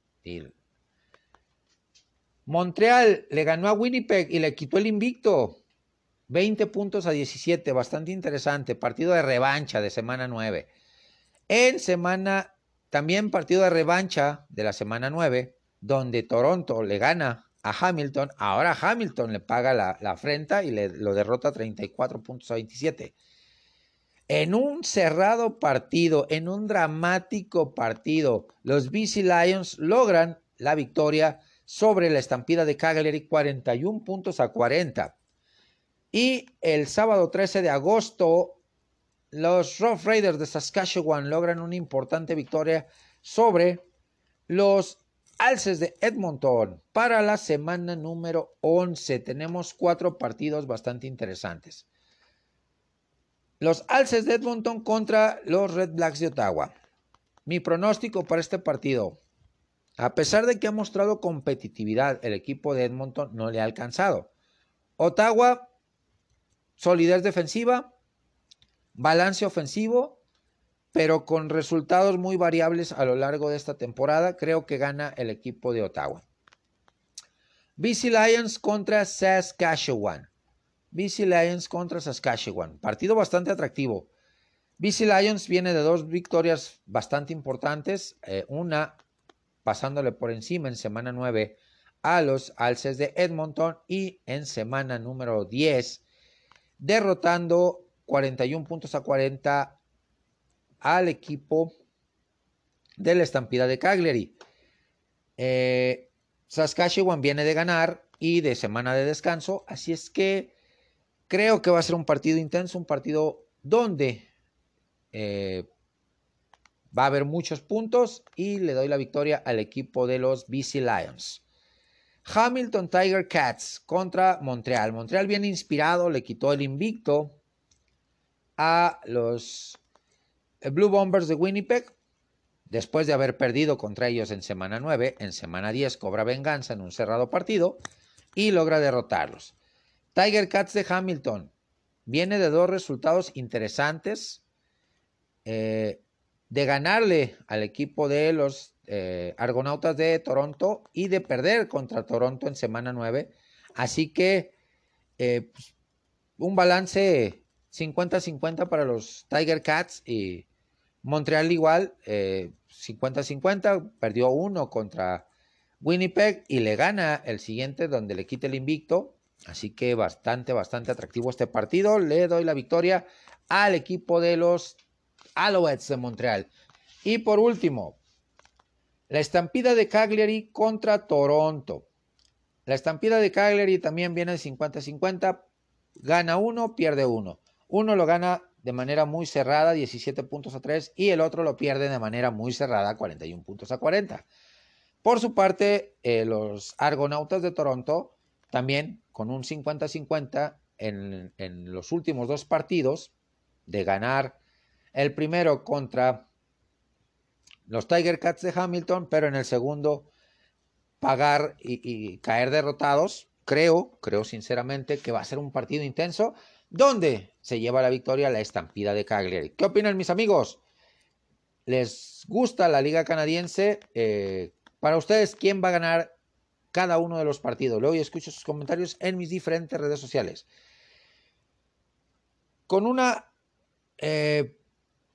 Speaker 1: Montreal le ganó a Winnipeg y le quitó el invicto. 20 puntos a 17, bastante interesante. Partido de revancha de semana 9. En semana, también partido de revancha de la semana 9, donde Toronto le gana a Hamilton. Ahora Hamilton le paga la, la afrenta y le, lo derrota 34 puntos a 27. En un cerrado partido, en un dramático partido, los BC Lions logran la victoria sobre la estampida de Cagliari 41 puntos a 40. Y el sábado 13 de agosto, los Rough Raiders de Saskatchewan logran una importante victoria sobre los Alces de Edmonton. Para la semana número 11 tenemos cuatro partidos bastante interesantes. Los Alces de Edmonton contra los Red Blacks de Ottawa. Mi pronóstico para este partido. A pesar de que ha mostrado competitividad, el equipo de Edmonton no le ha alcanzado. Ottawa, solidez defensiva, balance ofensivo, pero con resultados muy variables a lo largo de esta temporada, creo que gana el equipo de Ottawa. BC Lions contra Saskatchewan. BC Lions contra Saskatchewan. Partido bastante atractivo. BC Lions viene de dos victorias bastante importantes. Eh, una pasándole por encima en semana 9 a los Alces de Edmonton y en semana número 10 derrotando 41 puntos a 40 al equipo de la estampida de Cagliari. Eh, Saskatchewan viene de ganar y de semana de descanso, así es que creo que va a ser un partido intenso, un partido donde eh, Va a haber muchos puntos y le doy la victoria al equipo de los BC Lions. Hamilton Tiger Cats contra Montreal. Montreal viene inspirado, le quitó el invicto a los Blue Bombers de Winnipeg. después de haber perdido contra ellos en semana 9, en semana 10 cobra venganza en un cerrado partido y logra derrotarlos. Tiger Cats de Hamilton viene de dos resultados interesantes. Eh, de ganarle al equipo de los eh, Argonautas de Toronto y de perder contra Toronto en semana 9. Así que eh, pues, un balance 50-50 para los Tiger Cats y Montreal igual, 50-50, eh, perdió uno contra Winnipeg y le gana el siguiente donde le quita el invicto. Así que bastante, bastante atractivo este partido. Le doy la victoria al equipo de los Alouettes de Montreal. Y por último, la estampida de Cagliari contra Toronto. La estampida de Cagliari también viene de 50-50. Gana uno, pierde uno. Uno lo gana de manera muy cerrada, 17 puntos a 3, y el otro lo pierde de manera muy cerrada, 41 puntos a 40. Por su parte, eh, los Argonautas de Toronto, también con un 50-50 en, los últimos dos partidos, de ganar el primero contra los Tiger Cats de Hamilton, pero en el segundo pagar y, caer derrotados. Creo, creo sinceramente que va a ser un partido intenso donde se lleva la victoria la estampida de Cagliari. ¿Qué opinan mis amigos? ¿Les gusta la liga canadiense? Eh, para ustedes, ¿quién va a ganar cada uno de los partidos? Luego escucho sus comentarios en mis diferentes redes sociales. Con una eh,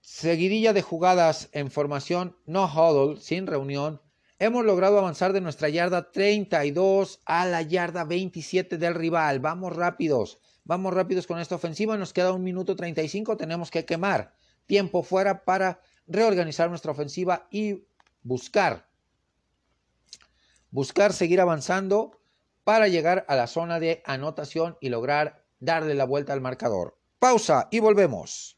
Speaker 1: seguidilla de jugadas en formación no huddle, sin reunión, hemos logrado avanzar de nuestra yarda 32 a la yarda 27 del rival. Vamos rápidos, vamos rápidos con esta ofensiva. Nos queda un minuto 35, tenemos que quemar tiempo fuera para reorganizar nuestra ofensiva y buscar, buscar seguir avanzando para llegar a la zona de anotación y lograr darle la vuelta al marcador. Pausa y volvemos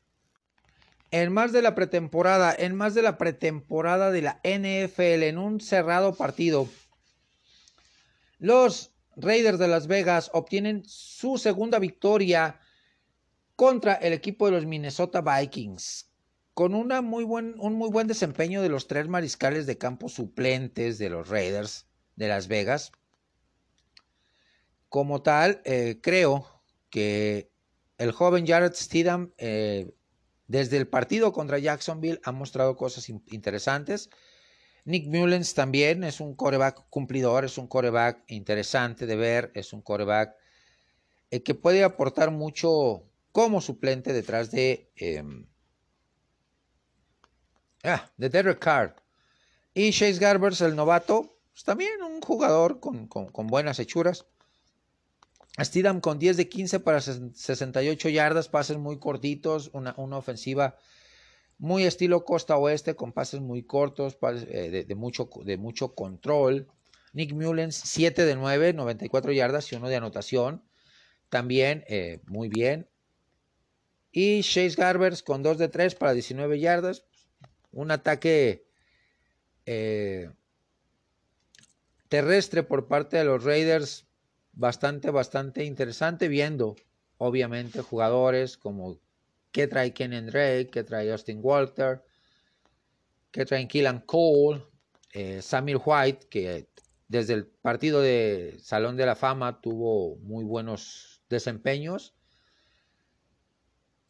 Speaker 1: en más de la pretemporada, en más de la pretemporada de la NFL, en un cerrado partido, los Raiders de Las Vegas obtienen su segunda victoria contra el equipo de los Minnesota Vikings, con muy buen, un muy buen desempeño de los tres mariscales de campo suplentes de los Raiders de Las Vegas. Como tal, eh, creo que el joven Jared Stidham eh, desde el partido contra Jacksonville ha mostrado cosas interesantes. Nick Mullens también es un coreback cumplidor, es un coreback interesante de ver, es un coreback eh, que puede aportar mucho como suplente detrás de, em, ah, de Derek Carr. Y Chase Garbers, el novato, pues también un jugador con buenas hechuras. Steedham con 10 de 15 para 68 yardas, pases muy cortitos, una, ofensiva muy estilo costa oeste, con pases muy cortos, eh, de, mucho, de mucho control. Nick Mullens, 7 de 9, 94 yardas y uno de anotación. También eh, muy bien. Y Chase Garbers con 2 de 3 para 19 yardas. Un ataque eh, terrestre por parte de los Raiders bastante, bastante interesante viendo, obviamente, jugadores como que trae Ken Drake, que trae Austin Walter, que trae Killan Cole, eh, Samir White, que desde el partido de Salón de la Fama tuvo muy buenos desempeños.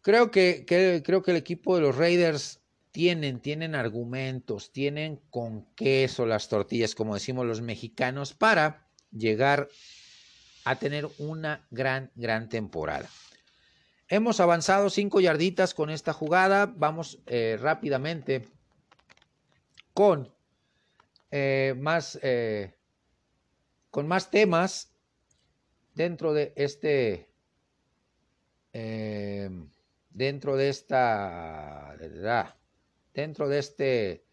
Speaker 1: Creo que, creo que el equipo de los Raiders tienen, tienen argumentos, tienen con queso las tortillas, como decimos los mexicanos, para llegar a tener una gran, gran temporada. Hemos avanzado cinco yarditas con esta jugada. Vamos eh, rápidamente con eh, más eh, con más temas dentro de este dentro de esta dentro de este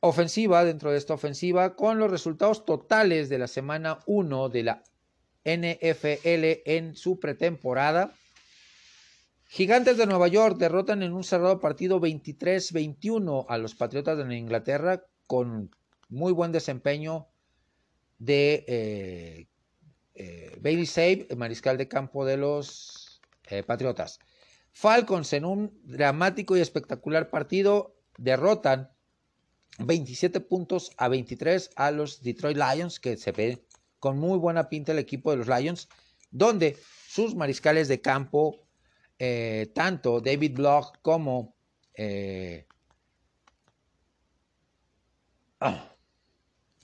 Speaker 1: ofensiva dentro de esta ofensiva con los resultados totales de la semana 1 de la NFL en su pretemporada. Gigantes de Nueva York derrotan en un cerrado partido 23-21 a los Patriotas de Inglaterra con muy buen desempeño de eh, eh, Bailey Save, mariscal de campo de los eh, Patriotas. Falcons en un dramático y espectacular partido derrotan 27 puntos a 23 a los Detroit Lions, que se ve con muy buena pinta el equipo de los Lions, donde sus mariscales de campo, eh, tanto David Block como... Eh, ah,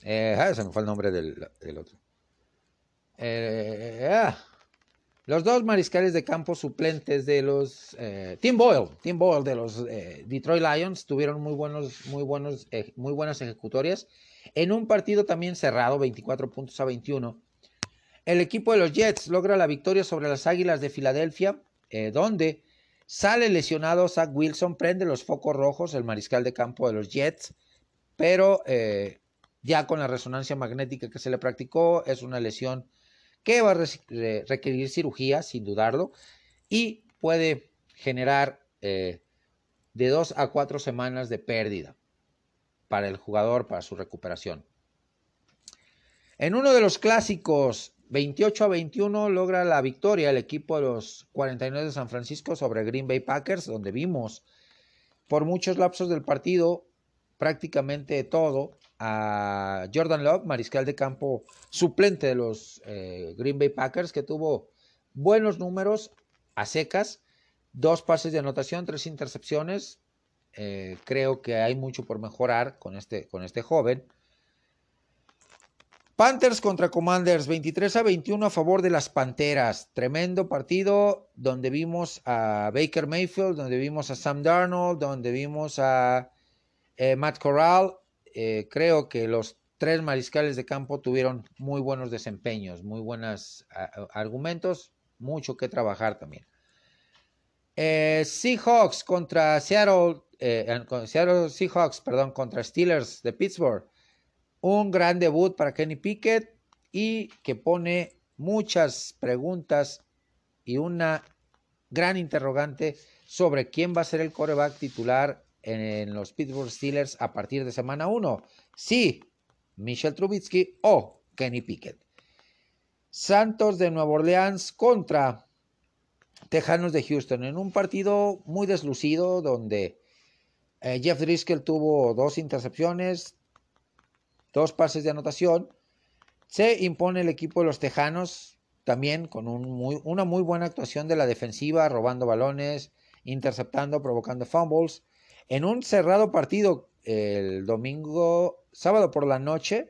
Speaker 1: eh, ah, se me fue el nombre del, del otro. Ah, los dos mariscales de campo suplentes de los eh, Tim Boyle, Tim Boyle de los eh, Detroit Lions tuvieron muy buenos, muy buenos, eh, muy buenas ejecutorias en un partido también cerrado, 24 puntos a 21. El equipo de los Jets logra la victoria sobre las Águilas de Filadelfia, donde sale lesionado Zach Wilson, prende los focos rojos, el mariscal de campo de los Jets, pero ya con la resonancia magnética que se le practicó es una lesión que va a requerir cirugía, sin dudarlo, y puede generar eh, de dos a cuatro semanas de pérdida para el jugador, para su recuperación. En uno de los clásicos, 28 a 21, logra la victoria el equipo de los 49 de San Francisco sobre Green Bay Packers, donde vimos por muchos lapsos del partido prácticamente todo a Jordan Love, mariscal de campo suplente de los eh, Green Bay Packers, que tuvo buenos números a secas, dos pases de anotación, tres intercepciones. Eh, creo que hay mucho por mejorar con este, con este joven. Panthers contra Commanders, 23 a 21 a favor de las Panteras. Tremendo partido donde vimos a Baker Mayfield, donde vimos a Sam Darnold, donde vimos a eh, Matt Corral eh, creo que los tres mariscales de campo tuvieron muy buenos desempeños, muy buenos argumentos, mucho que trabajar también. Eh, Seahawks contra Seattle, Seahawks, perdón, contra Steelers de Pittsburgh. Un gran debut para Kenny Pickett y que pone muchas preguntas y una gran interrogante sobre quién va a ser el coreback titular en los Pittsburgh Steelers a partir de semana 1. Sí, Michel Trubisky o Kenny Pickett. Santos de Nueva Orleans contra Tejanos de Houston en un partido muy deslucido donde eh, Jeff Driscoll tuvo dos intercepciones, dos pases de anotación. Se impone el equipo de los Tejanos también con una muy buena actuación de la defensiva, robando balones, interceptando, provocando fumbles. En un cerrado partido el domingo, sábado por la noche,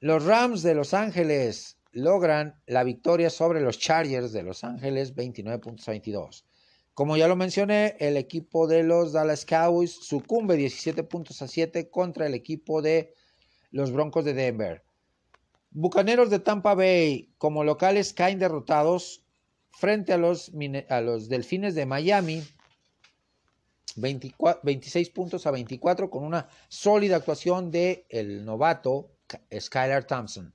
Speaker 1: los Rams de Los Ángeles logran la victoria sobre los Chargers de Los Ángeles 29 puntos a 22. Como ya lo mencioné, el equipo de los Dallas Cowboys sucumbe 17 puntos a 7 contra el equipo de los Broncos de Denver. Bucaneros de Tampa Bay como locales caen derrotados frente a los, a los Delfines de Miami 26 puntos a 24 con una sólida actuación de el novato Skylar Thompson.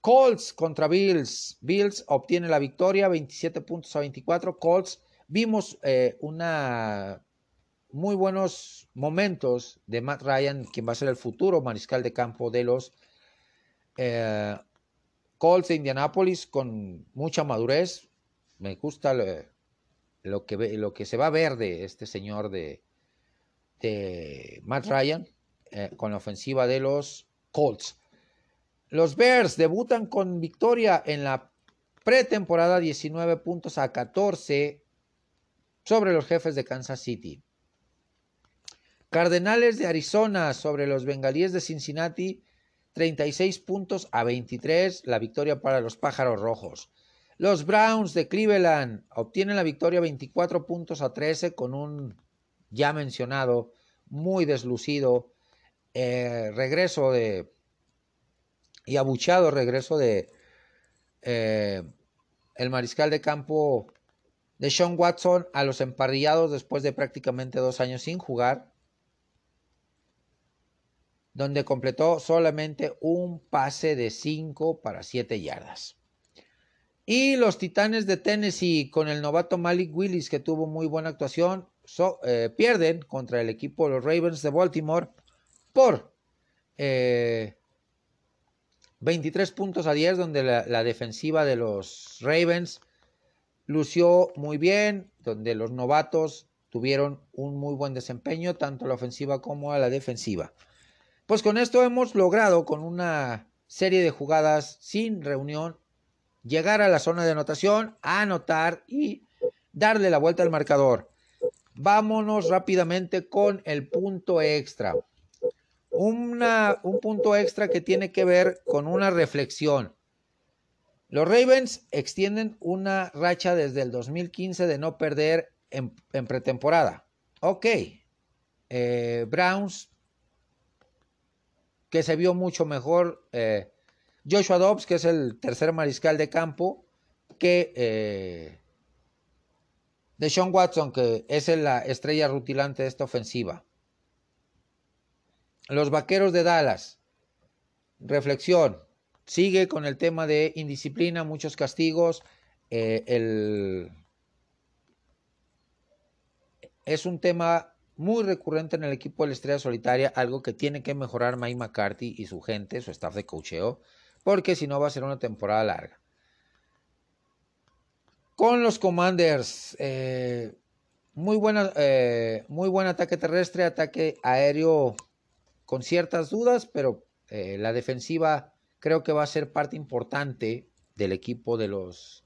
Speaker 1: Colts contra Bills. Bills obtiene la victoria 27 puntos a 24. Colts vimos eh, una muy buenos momentos de Matt Ryan, quien va a ser el futuro mariscal de campo de los eh, Colts de Indianapolis con mucha madurez. Me gusta lo que, lo que se va a ver de este señor de, de Matt Ryan eh, con la ofensiva de los Colts. Los Bears debutan con victoria en la pretemporada 19 puntos a 14 sobre los jefes de Kansas City. Cardenales de Arizona sobre los Bengalíes de Cincinnati 36 puntos a 23 la victoria para los Pájaros Rojos. Los Browns de Cleveland obtienen la victoria 24 puntos a 13 con un ya mencionado, muy deslucido eh, regreso de y abuchado regreso de eh, el mariscal de campo de Sean Watson a los emparrillados después de prácticamente dos años sin jugar, donde completó solamente un pase de 5 para 7 yardas. Y los Titanes de Tennessee con el novato Malik Willis, que tuvo muy buena actuación, eh, pierden contra el equipo de los Ravens de Baltimore por 23 eh, puntos a 10, donde la, defensiva de los Ravens lució muy bien, donde los novatos tuvieron un muy buen desempeño, tanto a la ofensiva como a la defensiva. Pues con esto hemos logrado, con una serie de jugadas sin reunión, llegar a la zona de anotación, anotar y darle la vuelta al marcador. Vámonos rápidamente con el punto extra. Un punto extra que tiene que ver con una reflexión. Los Ravens extienden una racha desde el 2015 de no perder en, pretemporada. Ok. Eh, Browns, que se vio mucho mejor. Eh, Joshua Dobbs, que es el tercer mariscal de campo, que eh, de Sean Watson, que es la estrella rutilante de esta ofensiva. Los Vaqueros de Dallas. Reflexión. Sigue con el tema de indisciplina, muchos castigos. Eh, es un tema muy recurrente en el equipo de la Estrella Solitaria, algo que tiene que mejorar Mike McCarthy y su gente, su staff de cocheo, porque si no va a ser una temporada larga. Con los Commanders, eh, muy, buena, eh, muy buen ataque terrestre, ataque aéreo con ciertas dudas, pero eh, la defensiva creo que va a ser parte importante del equipo de los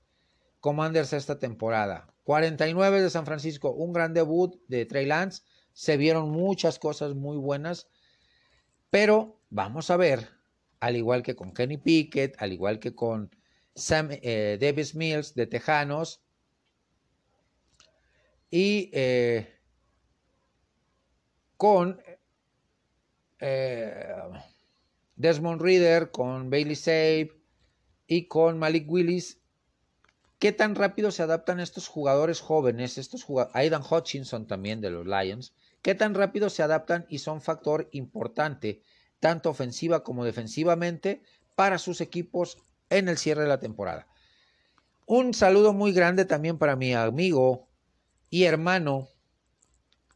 Speaker 1: Commanders esta temporada. 49 de San Francisco, un gran debut de Trey Lance. Se vieron muchas cosas muy buenas, pero vamos a ver, al igual que con Kenny Pickett, al igual que con Sam eh, Davis Mills de Tejanos. Y eh, con eh, Desmond Reader, con Bailey Save y con Malik Willis. ¿Qué tan rápido se adaptan estos jugadores jóvenes, estos Aidan Hutchinson también de los Lions? ¿Qué tan rápido se adaptan y son factor importante, tanto ofensiva como defensivamente, para sus equipos en el cierre de la temporada. Un saludo muy grande también para mi amigo y hermano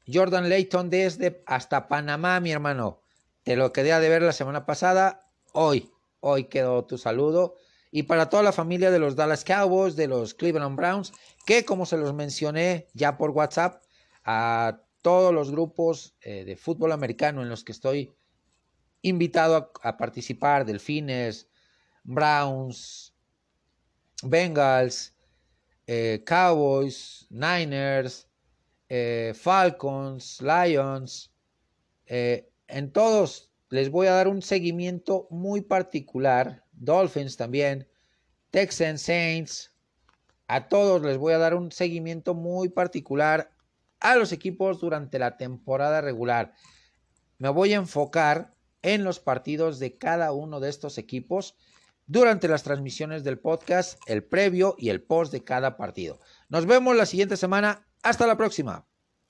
Speaker 1: Jordan Layton desde hasta Panamá, mi hermano. Te lo quedé de ver la semana pasada. Hoy, hoy quedó tu saludo. Y para toda la familia de los Dallas Cowboys, de los Cleveland Browns, que como se los mencioné ya por WhatsApp, a todos los grupos eh, de fútbol americano en los que estoy invitado a, participar, Delfines, Browns, Bengals, eh, Cowboys, Niners, eh, Falcons, Lions. Eh, en todos les voy a dar un seguimiento muy particular. Dolphins también, Texans, Saints. A todos les voy a dar un seguimiento muy particular a los equipos durante la temporada regular. Me voy a enfocar en los partidos de cada uno de estos equipos durante las transmisiones del podcast, el previo y el post de cada partido. Nos vemos la siguiente semana. Hasta la próxima.